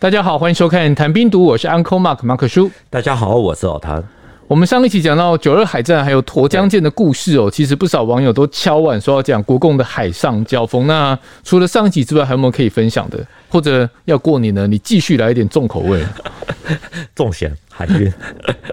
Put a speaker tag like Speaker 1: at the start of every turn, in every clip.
Speaker 1: 大家好，欢迎收看《谈兵读》，我是 Uncle Mark 马可叔。
Speaker 2: 大家好，我是老谭。
Speaker 1: 我们上一期讲到九二海战还有沱江舰的故事哦，其实不少网友都敲碗说要讲国共的海上交锋。那除了上一集之外，还有没有可以分享的？或者要过年呢？你继续来一点重口味，
Speaker 2: 重咸海军。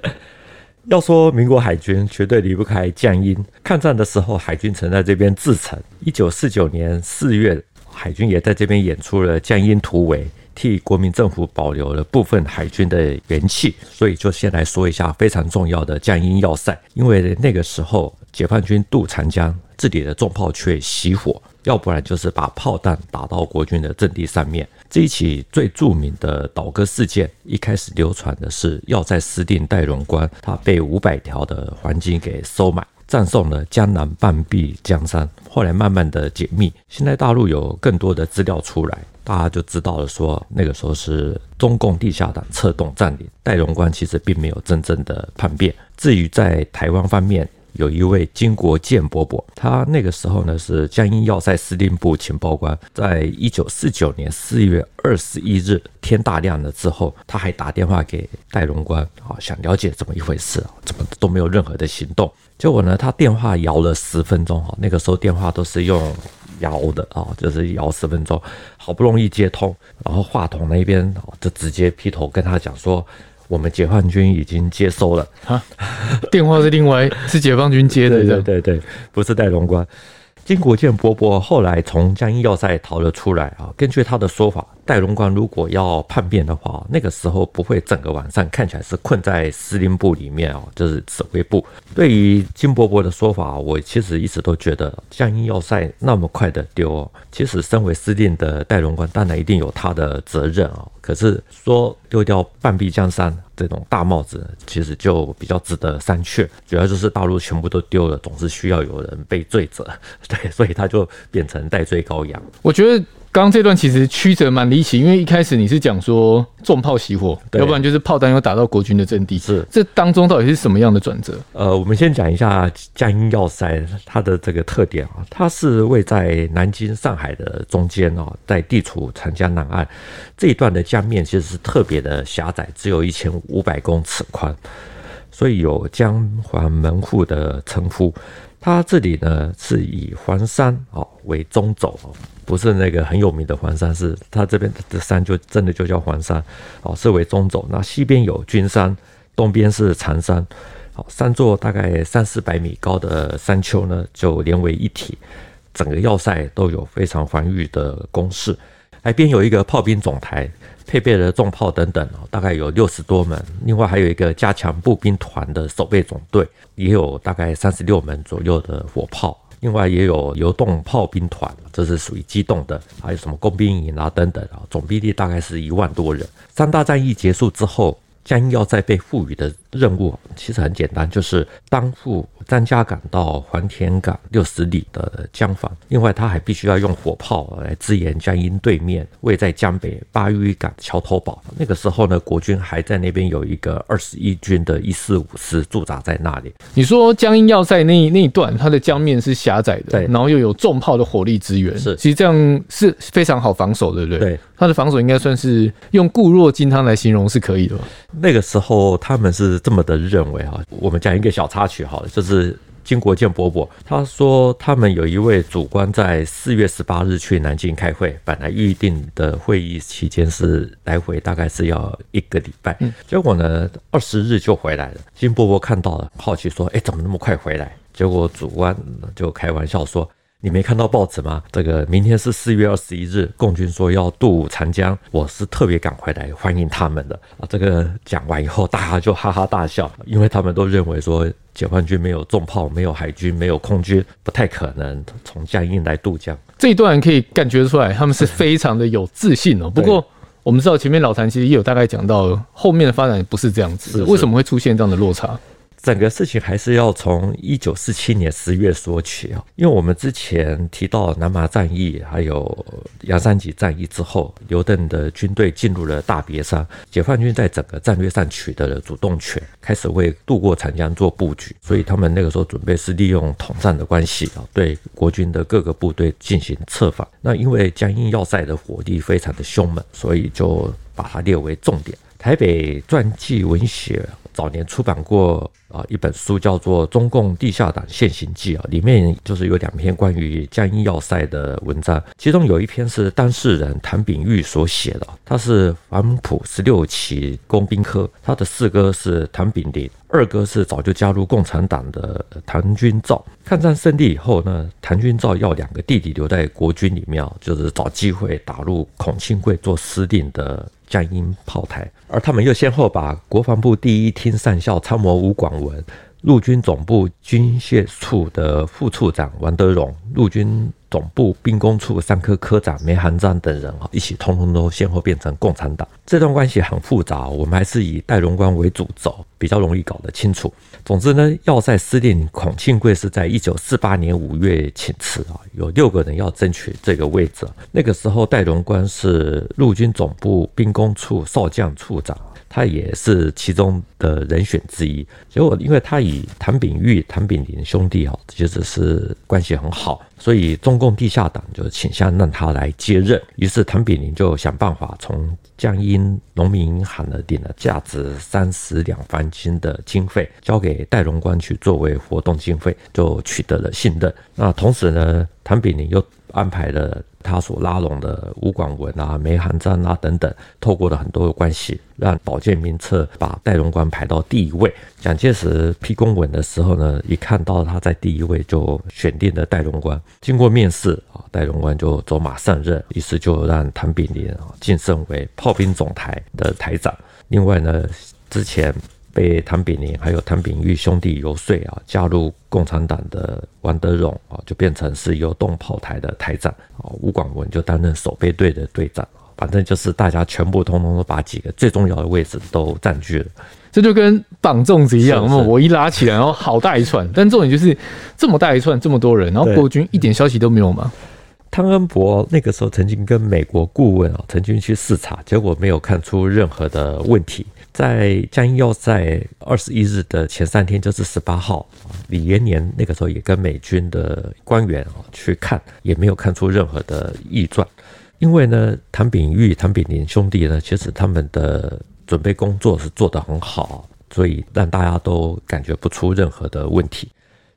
Speaker 2: 要说民国海军，绝对离不开江阴。抗战的时候，海军曾在这边自成。一九四九年四月，海军也在这边演出了江阴突围。替国民政府保留了部分海军的元气，所以就先来说一下非常重要的江鹰要塞。因为那个时候解放军渡长江，这里的重炮却熄火，要不然就是把炮弹打到国军的阵地上面。这一起最著名的倒戈事件，一开始流传的是要塞司令戴荣关，他被五百条的黄金给收买，葬送了江南半壁江山。后来慢慢的解密，现在大陆有更多的资料出来。大家就知道了，说那个时候是中共地下党策动占领，戴荣光其实并没有真正的叛变。至于在台湾方面，有一位金国建伯伯，他那个时候呢是江阴要塞司令部情报官，在一九四九年四月二十一日天大亮了之后，他还打电话给戴荣官，啊，想了解怎么一回事，怎么都没有任何的行动。结果呢，他电话摇了十分钟，哈，那个时候电话都是用。摇的啊，就是摇十分钟，好不容易接通，然后话筒那边就直接劈头跟他讲说，我们解放军已经接收了啊，
Speaker 1: 电话是另外是解放军接的，
Speaker 2: 对对对，不是戴龙关。金国建伯伯后来从江阴要塞逃了出来啊，根据他的说法。戴荣光如果要叛变的话，那个时候不会整个晚上看起来是困在司令部里面哦，就是指挥部。对于金伯伯的说法，我其实一直都觉得江阴要塞那么快的丢，其实身为司令的戴荣光当然一定有他的责任啊。可是说丢掉半壁江山这种大帽子，其实就比较值得删去。主要就是大陆全部都丢了，总是需要有人被罪责，对，所以他就变成代罪羔羊。
Speaker 1: 我觉得。刚刚这段其实曲折蛮离奇，因为一开始你是讲说重炮熄火，要不然就是炮弹又打到国军的阵地，是这当中到底是什么样的转折？
Speaker 2: 呃，我们先讲一下江阴要塞它的这个特点啊，它是位在南京、上海的中间哦，在地处长江南岸这一段的江面其实是特别的狭窄，只有一千五百公尺宽，所以有江环门户的称呼。它这里呢是以黄山哦为中轴哦。不是那个很有名的黄山，是它这边的山就真的就叫黄山，哦，是为中轴。那西边有君山，东边是长山，好，三座大概三四百米高的山丘呢，就连为一体。整个要塞都有非常防御的工事，海边有一个炮兵总台，配备了重炮等等，大概有六十多门。另外还有一个加强步兵团的守备总队，也有大概三十六门左右的火炮。另外也有游动炮兵团，这是属于机动的，还有什么工兵营啊等等啊，总兵力大概是一万多人。三大战役结束之后，将要再被赋予的任务其实很简单，就是担负。张家港到黄田港六十里的江防，另外他还必须要用火炮来支援江阴对面位在江北八圩港桥头堡。那个时候呢，国军还在那边有一个二十一军的一四五师驻扎在那里。
Speaker 1: 你说江阴要塞那那一段，它的江面是狭窄的，对，然后又有重炮的火力支援，是，其实这样是非常好防守，对不对？对，它的防守应该算是用固若金汤来形容是可以的吧。
Speaker 2: 那个时候他们是这么的认为哈，我们讲一个小插曲好了，就是。是金国建伯伯，他说他们有一位主官在四月十八日去南京开会，本来预定的会议期间是来回大概是要一个礼拜，结果呢二十日就回来了。金伯伯看到了，好奇说：“哎，怎么那么快回来？”结果主官就开玩笑说。你没看到报纸吗？这个明天是四月二十一日，共军说要渡长江，我是特别赶回来欢迎他们的啊。这个讲完以后，大家就哈哈大笑，因为他们都认为说解放军没有重炮，没有海军，没有空军，不太可能从江阴来渡江。
Speaker 1: 这一段可以感觉出来，他们是非常的有自信哦。不过我们知道前面老谭其实也有大概讲到，后面的发展不是这样子，为什么会出现这样的落差？
Speaker 2: 整个事情还是要从一九四七年十月说起啊，因为我们之前提到南麻战役，还有杨三吉战役之后，刘邓的军队进入了大别山，解放军在整个战略上取得了主动权，开始为渡过长江做布局，所以他们那个时候准备是利用统战的关系啊，对国军的各个部队进行策反。那因为江阴要塞的火力非常的凶猛，所以就。把它列为重点。台北传记文学早年出版过啊一本书，叫做《中共地下党现形记》啊，里面就是有两篇关于江阴要塞的文章，其中有一篇是当事人谭炳玉所写的，他是黄埔十六期工兵科，他的四哥是谭炳麟，二哥是早就加入共产党的谭军照。抗战胜利以后呢，谭军照要两个弟弟留在国军里面，就是找机会打入孔庆贵做司令的。江阴炮台，而他们又先后把国防部第一厅上校参谋吴广文、陆军总部军械处的副处长王德荣、陆军总部兵工处三科科长梅含章等人啊，一起通通都先后变成共产党。这段关系很复杂，我们还是以戴荣光为主轴，比较容易搞得清楚。总之呢，要塞司令孔庆贵是在一九四八年五月请辞啊，有六个人要争取这个位置。那个时候，戴荣光是陆军总部兵工处少将处长。他也是其中的人选之一，结果因为他与谭炳玉、谭炳麟兄弟哦，其实是关系很好，所以中共地下党就倾向让他来接任。于是谭炳麟就想办法从江阴农民银行呢领了价值三十两黄金的经费，交给戴荣光去作为活动经费，就取得了信任。那同时呢，谭炳麟又安排了。他所拉拢的吴广文啊、梅含章啊等等，透过了很多的关系，让保健名册把戴荣光排到第一位。蒋介石批公文的时候呢，一看到他在第一位，就选定了戴荣光。经过面试啊，戴荣光就走马上任，于是就让谭炳麟啊晋升为炮兵总台的台长。另外呢，之前。被谭炳麟还有谭炳玉兄弟游说啊，加入共产党的王德荣啊，就变成是游动炮台的台长啊，吴广文就担任守备队的队长，反正就是大家全部通通都把几个最重要的位置都占据了。
Speaker 1: 这就跟绑粽子一样，我一拉起来，然后好大一串，但重点就是这么大一串，这么多人，然后国军一点消息都没有吗？
Speaker 2: 汤恩伯那个时候曾经跟美国顾问啊，曾经去视察，结果没有看出任何的问题。在江阴要塞二十一日的前三天，就是十八号，李延年那个时候也跟美军的官员啊去看，也没有看出任何的异状。因为呢，谭炳玉、谭炳麟兄弟呢，其实他们的准备工作是做得很好，所以让大家都感觉不出任何的问题。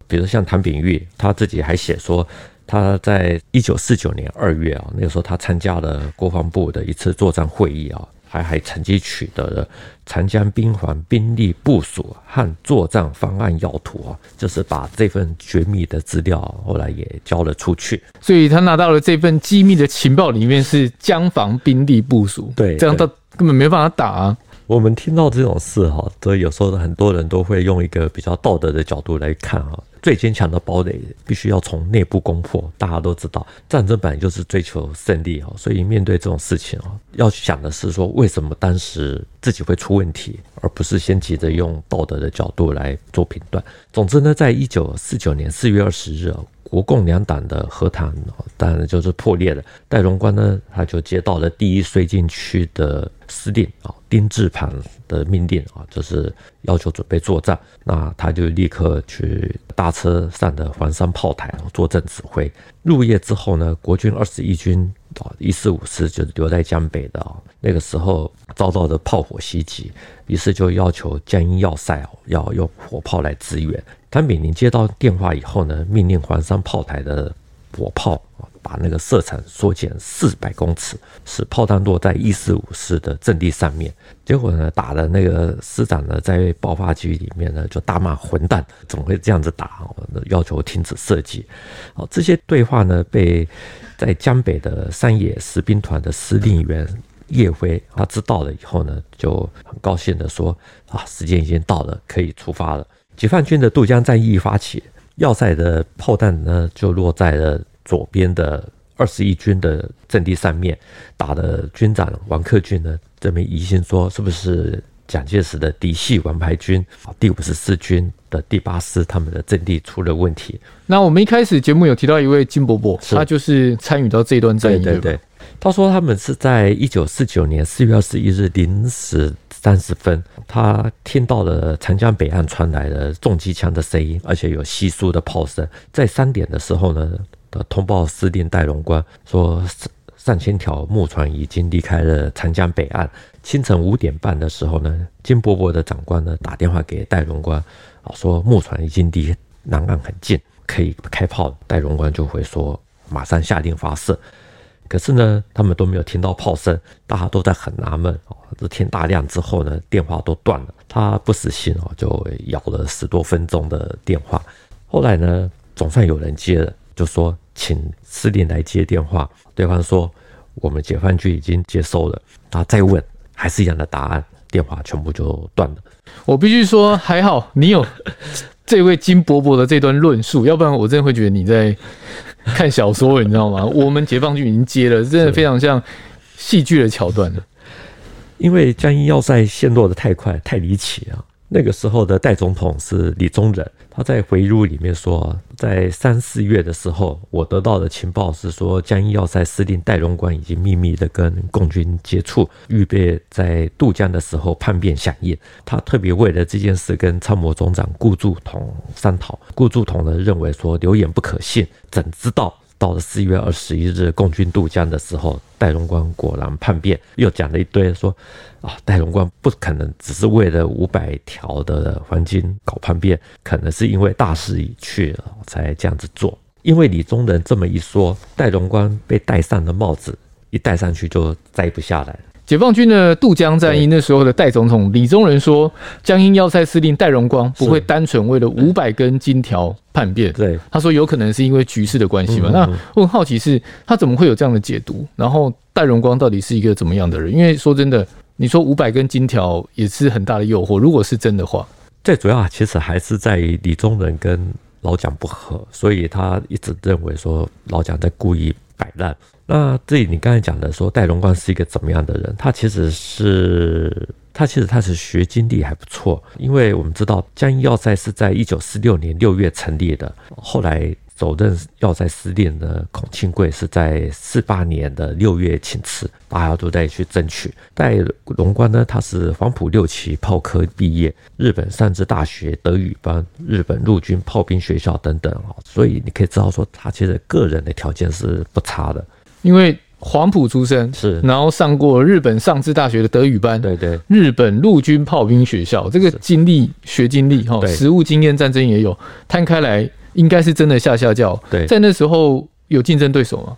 Speaker 2: 比如像谭炳玉，他自己还写说，他在一九四九年二月啊，那个时候他参加了国防部的一次作战会议啊。还还曾经取得了长江兵防兵力部署和作战方案要图啊，就是把这份绝密的资料后来也交了出去。
Speaker 1: 所以他拿到了这份机密的情报，里面是江防兵力部署。
Speaker 2: 对，
Speaker 1: 这样他根本没办法打啊。
Speaker 2: 我们听到这种事哈，所以有时候很多人都会用一个比较道德的角度来看哈。最坚强的堡垒必须要从内部攻破。大家都知道，战争本来就是追求胜利哈，所以面对这种事情啊，要想的是说为什么当时自己会出问题，而不是先急着用道德的角度来做评断。总之呢，在一九四九年四月二十日啊。国共两党的和谈，当然就是破裂了。戴荣光呢，他就接到了第一绥靖区的司令啊丁志庞的命令啊，就是要求准备作战。那他就立刻去大车上的黄山炮台坐镇指挥。入夜之后呢，国军二十一军啊一四五师就是留在江北的啊，那个时候遭到的炮火袭击，于是就要求江阴要塞哦要用火炮来支援。谭炳麟接到电话以后呢，命令黄山炮台的火炮啊，把那个射程缩减四百公尺，使炮弹落在一四五师的阵地上面。结果呢，打的那个师长呢，在爆发区里面呢，就大骂混蛋，怎么会这样子打？要求停止射击。好，这些对话呢，被在江北的山野十兵团的司令员叶辉他知道了以后呢，就很高兴的说：啊，时间已经到了，可以出发了。解放军的渡江战役一发起，要塞的炮弹呢就落在了左边的二十一军的阵地上面，打的军长王克俊呢这边疑心说是不是蒋介石的嫡系王牌军第五十四军的第八师他们的阵地出了问题。
Speaker 1: 那我们一开始节目有提到一位金伯伯，他就是参与到这段战役，
Speaker 2: 对对对。他说他们是在一九四九年四月二十一日零时。三十分，他听到了长江北岸传来了重机枪的声音，而且有稀疏的炮声。在三点的时候呢，的通报司令戴荣光说，上上千条木船已经离开了长江北岸。清晨五点半的时候呢，金伯伯的长官呢打电话给戴荣关，啊，说木船已经离南岸很近，可以开炮。戴荣关就会说，马上下令发射。可是呢，他们都没有听到炮声，大家都在很纳闷。哦，这天大亮之后呢，电话都断了。他不死心哦，就摇了十多分钟的电话。后来呢，总算有人接了，就说请司令来接电话。对方说我们解放军已经接收了。他再问，还是一样的答案，电话全部就断了。
Speaker 1: 我必须说，还好你有这位金伯伯的这段论述，要不然我真的会觉得你在。看小说，你知道吗？我们解放军已经接了，真的非常像戏剧的桥段了。
Speaker 2: 因为江阴要塞陷落的太快，太离奇啊。那个时候的代总统是李宗仁，他在回忆录里面说，在三四月的时候，我得到的情报是说，江阴要塞司令戴荣关已经秘密的跟共军接触，预备在渡江的时候叛变响应。他特别为了这件事跟参谋总长顾祝同商讨，顾祝同呢认为说流言不可信，怎知道？到了四月二十一日，共军渡江的时候，戴荣光果然叛变，又讲了一堆，说啊，戴荣光不可能只是为了五百条的黄金搞叛变，可能是因为大势已去了才这样子做。因为李宗仁这么一说，戴荣光被戴上了帽子一戴上去就摘不下来。
Speaker 1: 解放军的渡江战役，那时候的代总统李宗仁说，江阴要塞司令戴荣光不会单纯为了五百根金条叛变。对，他说有可能是因为局势的关系嘛。那我很好奇是，他怎么会有这样的解读？然后戴荣光到底是一个怎么样的人？因为说真的，你说五百根金条也是很大的诱惑。如果是真的话，
Speaker 2: 最主要其实还是在于李宗仁跟老蒋不和，所以他一直认为说老蒋在故意摆烂。那这里你刚才讲的说戴荣光是一个怎么样的人？他其实是他其实他是学经历还不错，因为我们知道江阴要塞是在一九四六年六月成立的，后来。首任要塞司令的孔庆贵是在四八年的六月请辞，大家都在去争取。戴荣关呢，他是黄埔六期炮科毕业，日本上智大学德语班、日本陆军炮兵学校等等啊，所以你可以知道说，他其实个人的条件是不差的。
Speaker 1: 因为黄埔出身是，然后上过日本上智大学的德语班，对对，日本陆军炮兵学校，这个经历学经历哈，实务经验战争也有，摊开来。应该是真的下下轿。对，在那时候有竞争对手吗？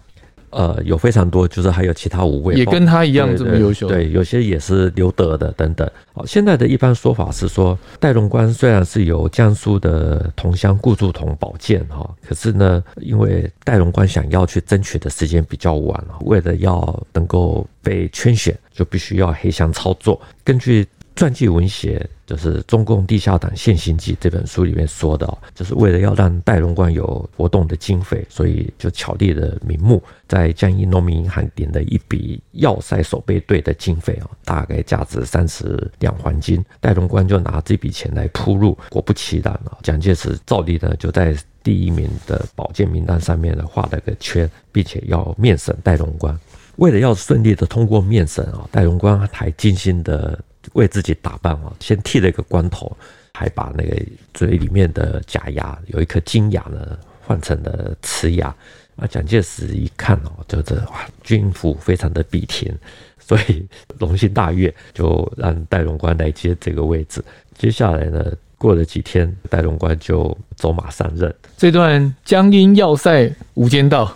Speaker 2: 呃，有非常多，就是还有其他五位
Speaker 1: 也跟他一样这么优秀。
Speaker 2: 对，有些也是留德的等等。好，现在的一般说法是说，戴荣关虽然是由江苏的同乡顾祝同保荐哈，可是呢，因为戴荣关想要去争取的时间比较晚了，为了要能够被圈选，就必须要黑箱操作。根据传记文学。就是《中共地下党现行记》这本书里面说的，就是为了要让戴荣关有活动的经费，所以就巧立了名目，在江阴农民银行点了一笔要塞守备队的经费啊，大概价值三十两黄金。戴荣关就拿这笔钱来铺路，果不其然啊，蒋介石照例呢就在第一名的保健名单上面呢画了个圈，并且要面审戴荣关。为了要顺利的通过面审啊，戴荣关还精心的。为自己打扮哦，先剃了一个光头，还把那个嘴里面的假牙有一颗金牙呢换成了瓷牙。啊，蒋介石一看哦，就是哇，军服非常的笔挺，所以龙心大悦，就让戴荣官来接这个位置。接下来呢，过了几天，戴荣官就走马上任。
Speaker 1: 这段江阴要塞无间道，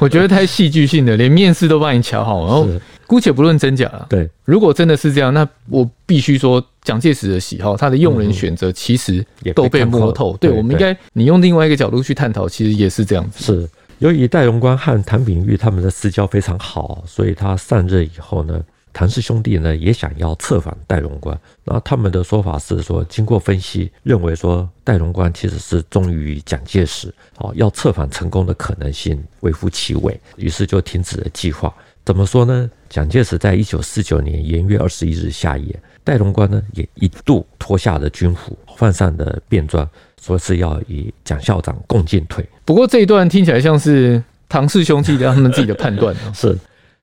Speaker 1: 我觉得太戏剧性了，连面试都帮你瞧好，然后。姑且不论真假了，对，如果真的是这样，那我必须说，蒋介石的喜好，他的用人选择其实都被摸透。对，我们应该，你用另外一个角度去探讨，其实也是这样子。
Speaker 2: 是，由于戴荣光和谭炳玉他们的私交非常好，所以他散任以后呢，谭氏兄弟呢也想要策反戴荣光。那他们的说法是说，经过分析，认为说戴荣光其实是忠于蒋介石，哦，要策反成功的可能性微乎其微，于是就停止了计划。怎么说呢？蒋介石在一九四九年元月二十一日下野，戴荣关呢也一度脱下了军服，换上了便装，说是要与蒋校长共进退。
Speaker 1: 不过这一段听起来像是唐氏兄弟的他们自己的判断。
Speaker 2: 是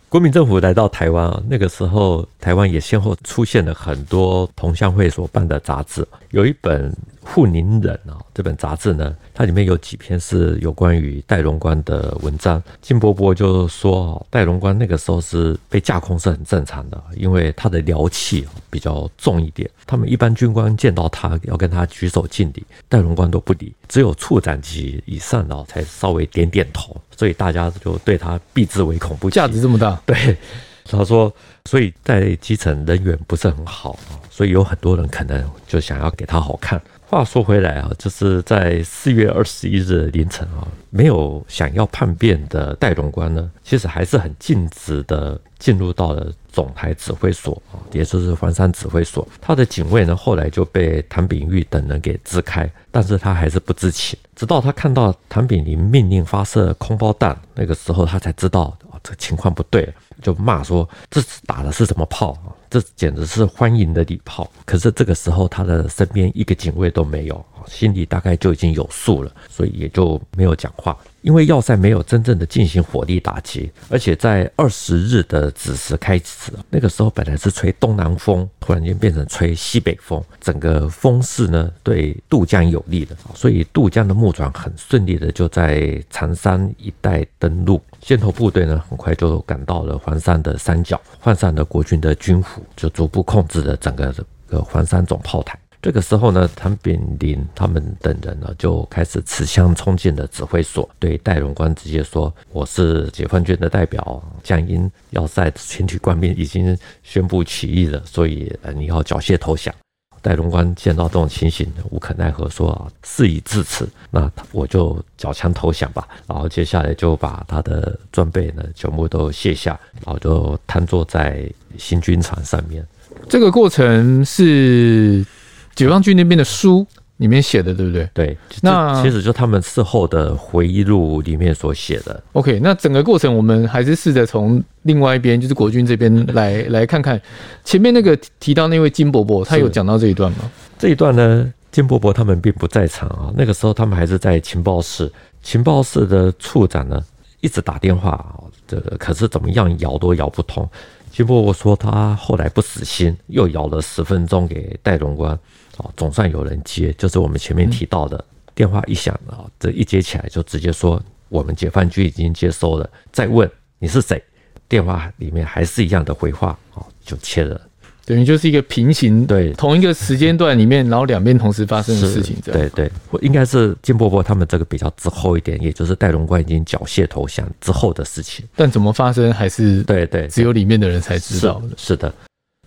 Speaker 2: 国民政府来到台湾啊，那个时候台湾也先后出现了很多同乡会所办的杂志，有一本护宁人啊，这本杂志呢，它里面有几篇是有关于戴荣官的文章。金伯伯就说，戴荣官那个时候是被架空是很正常的，因为他的僚气比较重一点，他们一般军官见到他要跟他举手敬礼，戴荣官都不理，只有处长级以上的才稍微点点头，所以大家就对他避之唯恐不及。
Speaker 1: 架子这么大，
Speaker 2: 对。他说，所以在基层人缘不是很好啊，所以有很多人可能就想要给他好看。话说回来啊，就是在四月二十一日凌晨啊，没有想要叛变的戴荣官呢，其实还是很尽职的进入到了总台指挥所啊，也就是黄山指挥所。他的警卫呢，后来就被谭炳玉等人给支开，但是他还是不知情，直到他看到谭炳麟命令发射空包弹，那个时候他才知道啊，这情况不对了。就骂说，这打的是什么炮？这简直是欢迎的礼炮。可是这个时候，他的身边一个警卫都没有，心里大概就已经有数了，所以也就没有讲话。因为要塞没有真正的进行火力打击，而且在二十日的子时开始，那个时候本来是吹东南风，突然间变成吹西北风，整个风势呢对渡江有利的，所以渡江的木船很顺利的就在长山一带登陆，先头部队呢很快就赶到了黄山的山脚，换上了国军的军服，就逐步控制了整个这个黄山总炮台。这个时候呢，谭炳麟他们等人呢就开始持枪冲进了指挥所，对戴荣光直接说：“我是解放军的代表，江阴要塞全体官兵已经宣布起义了，所以你要缴械投降。”戴荣官见到这种情形，无可奈何，说：“啊，事已至此，那我就缴枪投降吧。”然后接下来就把他的装备呢全部都卸下，然后就瘫坐在新军床上面。
Speaker 1: 这个过程是。解放军那边的书里面写的，对不对？
Speaker 2: 对，那其实就他们事后的回忆录里面所写的。
Speaker 1: OK，那整个过程我们还是试着从另外一边，就是国军这边来来看看前面那个提到那位金伯伯，他有讲到这一段吗？
Speaker 2: 这一段呢，金伯伯他们并不在场啊，那个时候他们还是在情报室，情报室的处长呢一直打电话，这个可是怎么样摇都摇不通。金伯伯说他后来不死心，又摇了十分钟给戴荣关。总算有人接，就是我们前面提到的，电话一响啊，这一接起来就直接说我们解放军已经接收了。再问你是谁，电话里面还是一样的回话，啊，就切了，
Speaker 1: 等于就是一个平行对同一个时间段里面，然后两边同时发生的事情，
Speaker 2: 对对，应该是金伯伯他们这个比较之后一点，也就是戴荣冠已经缴械投降之后的事情。
Speaker 1: 但怎么发生还是对对，只有里面的人才知道
Speaker 2: 是。是的，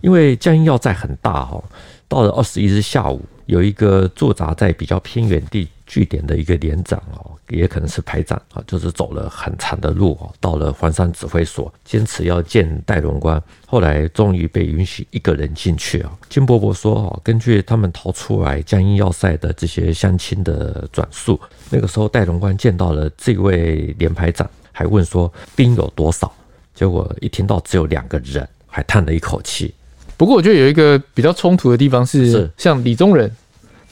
Speaker 2: 因为江阴要塞很大哦。到了二十一日下午，有一个驻扎在比较偏远地据点的一个连长哦，也可能是排长啊，就是走了很长的路哦，到了黄山指挥所，坚持要见戴荣官。后来终于被允许一个人进去啊。金伯伯说哦，根据他们逃出来江阴要塞的这些乡亲的转述，那个时候戴荣官见到了这位连排长，还问说兵有多少，结果一听到只有两个人，还叹了一口气。
Speaker 1: 不过我觉得有一个比较冲突的地方是，像李宗仁，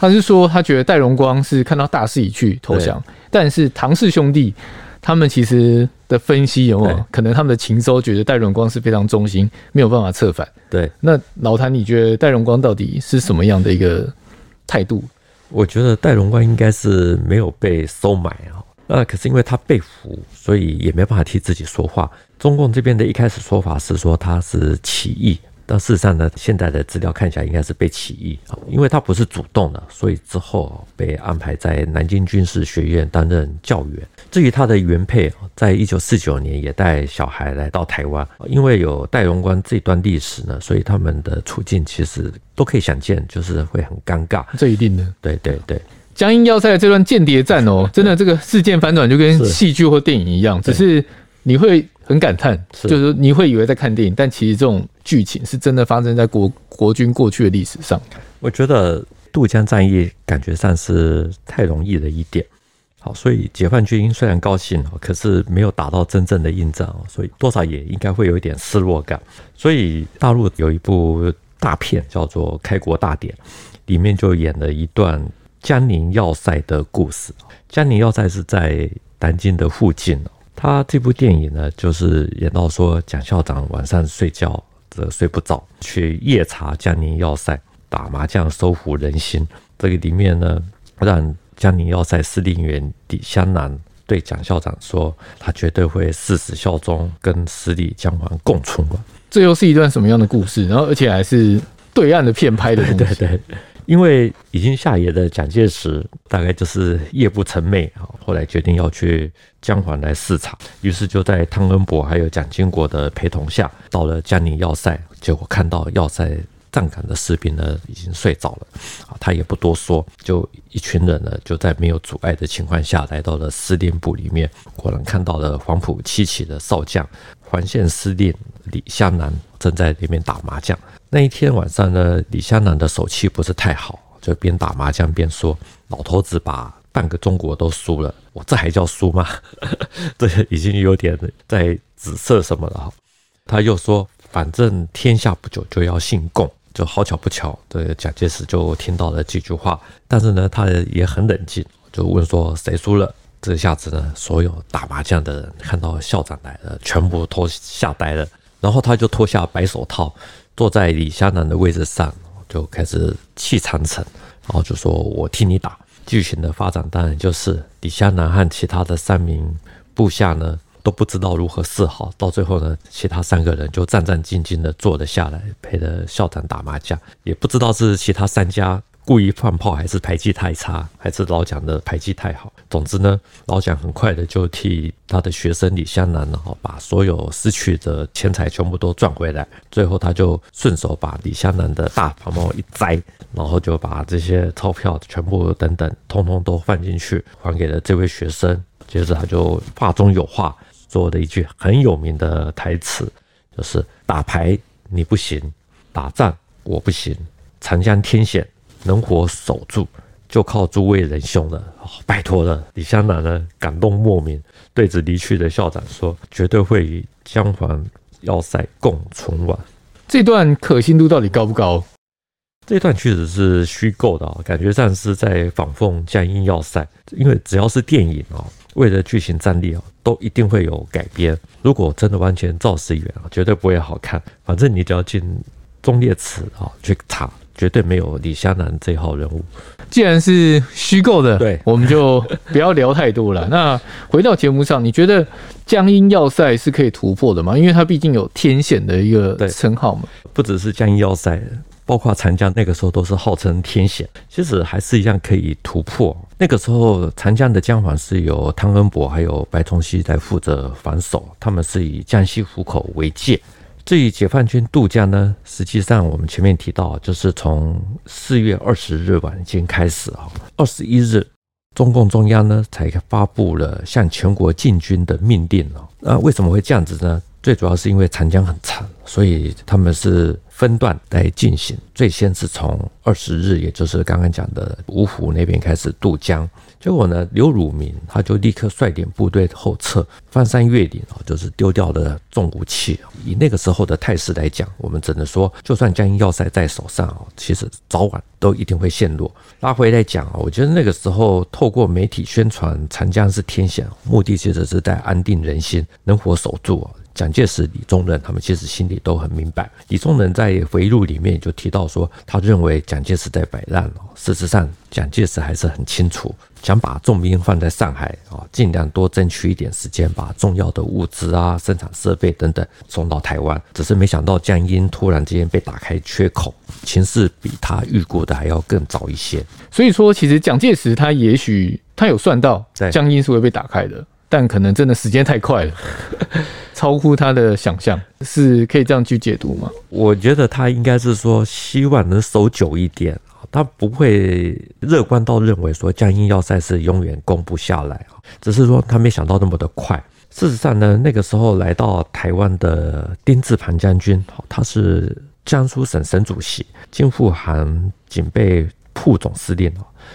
Speaker 1: 他是说他觉得戴荣光是看到大势已去投降，但是唐氏兄弟他们其实的分析有没有可能他们的情搜觉得戴荣光是非常忠心，没有办法策反。
Speaker 2: 对，
Speaker 1: 那老谭你觉得戴荣光到底是什么样的一个态度？
Speaker 2: 我觉得戴荣光应该是没有被收买啊，那可是因为他被俘，所以也没办法替自己说话。中共这边的一开始说法是说他是起义。但事实上呢，现在的资料看起来应该是被起义啊，因为他不是主动的，所以之后被安排在南京军事学院担任教员。至于他的原配，在一九四九年也带小孩来到台湾，因为有戴荣光这段历史呢，所以他们的处境其实都可以想见，就是会很尴尬。
Speaker 1: 这一定的，
Speaker 2: 对对对。
Speaker 1: 江阴要塞的这段间谍战哦，真的这个事件反转就跟戏剧或电影一样，只是你会。很感叹，就是你会以为在看电影，但其实这种剧情是真的发生在国国军过去的历史上。
Speaker 2: 我觉得渡江战役感觉上是太容易了一点，好，所以解放军虽然高兴，可是没有打到真正的硬仗，所以多少也应该会有一点失落感。所以大陆有一部大片叫做《开国大典》，里面就演了一段江宁要塞的故事。江宁要塞是在南京的附近。他这部电影呢，就是演到说蒋校长晚上睡觉这睡不着，去夜查江宁要塞，打麻将收服人心。这个里面呢，让江宁要塞司令员李香南对蒋校长说，他绝对会誓死效忠，跟十里江环共存亡。
Speaker 1: 这又是一段什么样的故事？然后，而且还是对岸的片拍的东西。
Speaker 2: 因为已经下野的蒋介石，大概就是夜不成寐啊。后来决定要去江环来视察，于是就在汤恩伯还有蒋经国的陪同下，到了江宁要塞。结果看到要塞站岗的士兵呢，已经睡着了啊，他也不多说，就一群人呢，就在没有阻碍的情况下，来到了司令部里面，果然看到了黄埔七期的少将。环线司令李香兰正在里面打麻将。那一天晚上呢，李香兰的手气不是太好，就边打麻将边说：“老头子把半个中国都输了，我这还叫输吗？这已经有点在紫色什么了。”他又说：“反正天下不久就要姓共，就好巧不巧，这个蒋介石就听到了几句话。但是呢，他也很冷静，就问说：谁输了？”这下子呢，所有打麻将的人看到校长来了，全部都吓呆了。然后他就脱下白手套，坐在李香兰的位置上，就开始气长城，然后就说：“我替你打。”剧情的发展当然就是李香兰和其他的三名部下呢都不知道如何是好，到最后呢，其他三个人就战战兢兢的坐了下来，陪着校长打麻将，也不知道是其他三家。故意放炮，还是牌技太差，还是老蒋的牌技太好？总之呢，老蒋很快的就替他的学生李香兰，然后把所有失去的钱财全部都赚回来。最后，他就顺手把李香兰的大袍帽一摘，然后就把这些钞票全部等等，通通都放进去，还给了这位学生。接着，他就话中有话，说了一句很有名的台词，就是打牌你不行，打仗我不行，长江天险。能活守住，就靠诸位仁兄了，哦、拜托了。李香兰呢，感动莫名，对着离去的校长说：“绝对会与江环要塞共存亡。”
Speaker 1: 这段可信度到底高不高？
Speaker 2: 这段确实是虚构的，感觉上是在仿奉江阴要塞。因为只要是电影啊，为了剧情战力啊，都一定会有改编。如果真的完全照实演啊，绝对不会好看。反正你只要进忠烈祠啊去查。绝对没有李香兰这号人物。
Speaker 1: 既然是虚构的，
Speaker 2: 对，
Speaker 1: 我们就不要聊太多了。那回到节目上，你觉得江阴要塞是可以突破的吗？因为它毕竟有天险的一个称号嘛。
Speaker 2: 不只是江阴要塞，包括长江那个时候都是号称天险，其实还是一样可以突破。那个时候长江的江防是由汤恩伯还有白崇禧在负责防守，他们是以江西湖口为界。至于解放军渡江呢，实际上我们前面提到，就是从四月二十日晚间开始啊，二十一日，中共中央呢才发布了向全国进军的命令哦。那为什么会这样子呢？最主要是因为长江很长，所以他们是分段来进行。最先是从二十日，也就是刚刚讲的芜湖那边开始渡江。结果呢，刘汝明他就立刻率领部队后撤，翻山越岭啊，就是丢掉了重武器。以那个时候的态势来讲，我们只能说，就算江阴要塞在手上啊，其实早晚都一定会陷落。拉回来讲啊，我觉得那个时候透过媒体宣传长江是天险，目的其实是在安定人心，能活守住啊。蒋介石、李宗仁他们其实心里都很明白。李宗仁在回忆录里面就提到说，他认为蒋介石在摆烂。事实上，蒋介石还是很清楚，想把重兵放在上海啊，尽量多争取一点时间，把重要的物资啊、生产设备等等送到台湾。只是没想到江阴突然之间被打开缺口，情势比他预估的还要更早一些。
Speaker 1: 所以说，其实蒋介石他也许他有算到江阴是会被打开的。但可能真的时间太快了，超乎他的想象，是可以这样去解读吗？
Speaker 2: 我觉得他应该是说希望能守久一点，他不会乐观到认为说江阴要塞是永远攻不下来，只是说他没想到那么的快。事实上呢，那个时候来到台湾的丁字旁将军，他是江苏省省主席，京沪杭警备副总司令，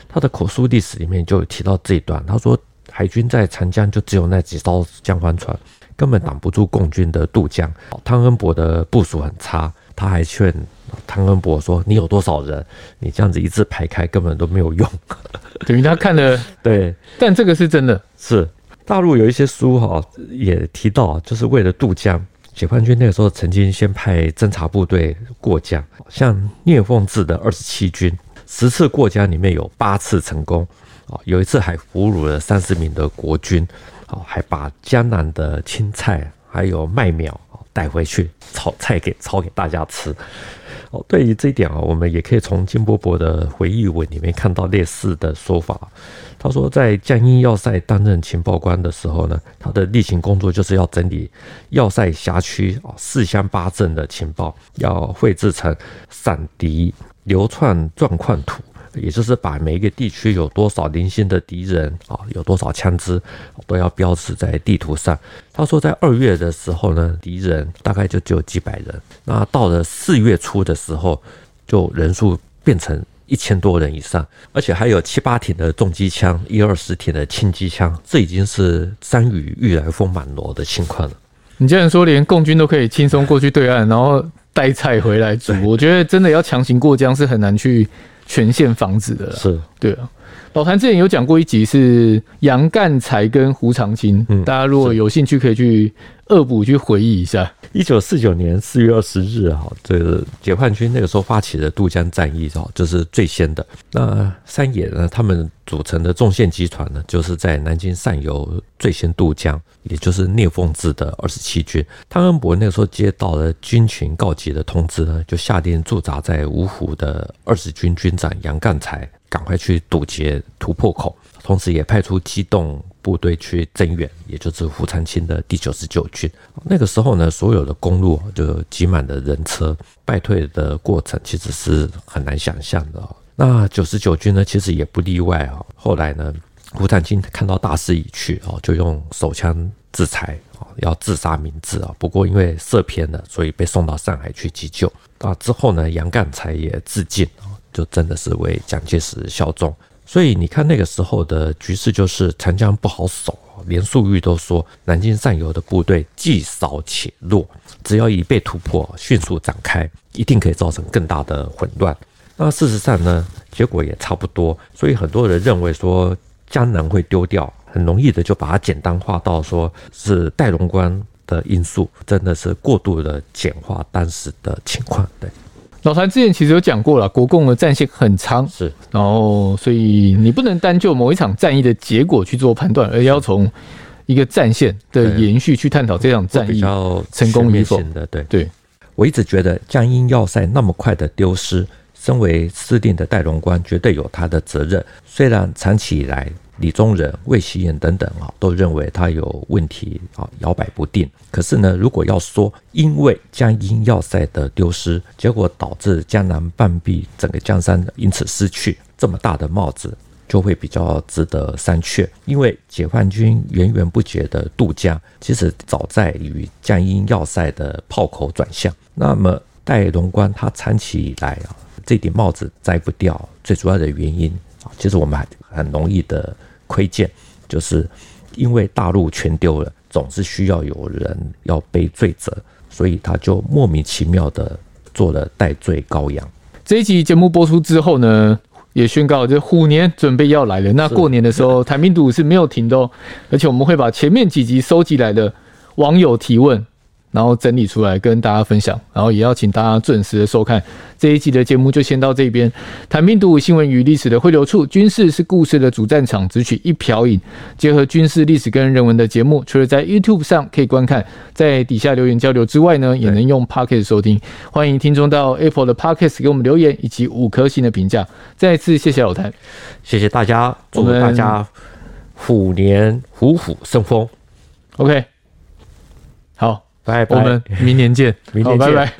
Speaker 2: 他的口述历史里面就有提到这一段，他说。海军在长江就只有那几艘江帆船，根本挡不住共军的渡江。汤恩伯的部署很差，他还劝汤恩伯说：“你有多少人？你这样子一字排开，根本都没有用。”
Speaker 1: 等于他看了
Speaker 2: 对，
Speaker 1: 但这个是真的。
Speaker 2: 是大陆有一些书哈也提到，就是为了渡江，解放军那个时候曾经先派侦察部队过江，像聂凤智的二十七军。十次过江里面有八次成功，啊，有一次还俘虏了三十名的国军，啊，还把江南的青菜还有麦苗带回去炒菜给炒给大家吃。哦，对于这一点啊，我们也可以从金伯伯的回忆文里面看到类似的说法。他说，在江阴要塞担任情报官的时候呢，他的例行工作就是要整理要塞辖区啊四乡八镇的情报，要绘制成散敌流窜状况图。也就是把每一个地区有多少零星的敌人啊，有多少枪支，都要标示在地图上。他说，在二月的时候呢，敌人大概就只有几百人。那到了四月初的时候，就人数变成一千多人以上，而且还有七八挺的重机枪，一二十挺的轻机枪。这已经是山雨欲来风满楼的情况了。
Speaker 1: 你既然说连共军都可以轻松过去对岸，然后带菜回来煮，我觉得真的要强行过江是很难去。全线防止的
Speaker 2: 是，
Speaker 1: 对啊。老谭之前有讲过一集是杨干才跟胡长清，嗯，大家如果有兴趣可以去恶补去回忆一下。
Speaker 2: 一九四九年四月二十日，哈，这个解放军那个时候发起的渡江战役，哈，就是最先的。那三野呢，他们组成的纵线集团呢，就是在南京上游最先渡江，也就是聂凤智的二十七军。汤恩伯那个时候接到了军情告急的通知呢，就下令驻扎在芜湖的二十军军长杨干才赶快去堵截突破口，同时也派出机动。部队去增援，也就是胡长清的第九十九军。那个时候呢，所有的公路就挤满了人车，败退的过程其实是很难想象的。那九十九军呢，其实也不例外啊。后来呢，胡长清看到大势已去啊，就用手枪自裁啊，要自杀明志啊。不过因为射偏了，所以被送到上海去急救。那之后呢，杨干才也自尽，就真的是为蒋介石效忠。所以你看那个时候的局势，就是长江不好守，连粟裕都说南京上游的部队既少且弱，只要一被突破，迅速展开，一定可以造成更大的混乱。那事实上呢，结果也差不多。所以很多人认为说江南会丢掉，很容易的就把它简单化到说是戴龙关的因素，真的是过度的简化当时的情况，对。
Speaker 1: 老谭之前其实有讲过了，国共的战线很长，
Speaker 2: 是，
Speaker 1: 然后所以你不能单就某一场战役的结果去做判断，而要从一个战线的延续去探讨这场战役成功与否。的。
Speaker 2: 对。对，我一直觉得江阴要塞那么快的丢失，身为司令的戴龙关绝对有他的责任，虽然长期以来。李宗仁、魏希言等等啊，都认为他有问题啊，摇摆不定。可是呢，如果要说因为江阴要塞的丢失，结果导致江南半壁整个江山因此失去这么大的帽子，就会比较值得商榷。因为解放军源源不绝的渡江，其实早在于江阴要塞的炮口转向。那么戴龙关他长期以来啊，这顶帽子摘不掉，最主要的原因啊，其实我们很很容易的。窥见，就是因为大陆全丢了，总是需要有人要背罪责，所以他就莫名其妙的做了代罪羔羊。
Speaker 1: 这一集节目播出之后呢，也宣告这虎年准备要来了。那过年的时候，谭兵读武是没有停的哦，而且我们会把前面几集收集来的网友提问。然后整理出来跟大家分享，然后也要请大家准时的收看这一集的节目，就先到这边。谈兵读武新闻与历史的汇流处，军事是故事的主战场，只取一瓢饮，结合军事历史跟人文的节目，除了在 YouTube 上可以观看，在底下留言交流之外呢，也能用 Pocket 收听。欢迎听众到 Apple 的 Pocket 给我们留言以及五颗星的评价。再一次谢谢老谭，
Speaker 2: 谢谢大家，祝大家虎年虎虎生风。
Speaker 1: OK，好。
Speaker 2: 拜拜，
Speaker 1: 我们明年见。
Speaker 2: 明年见，
Speaker 1: 拜拜。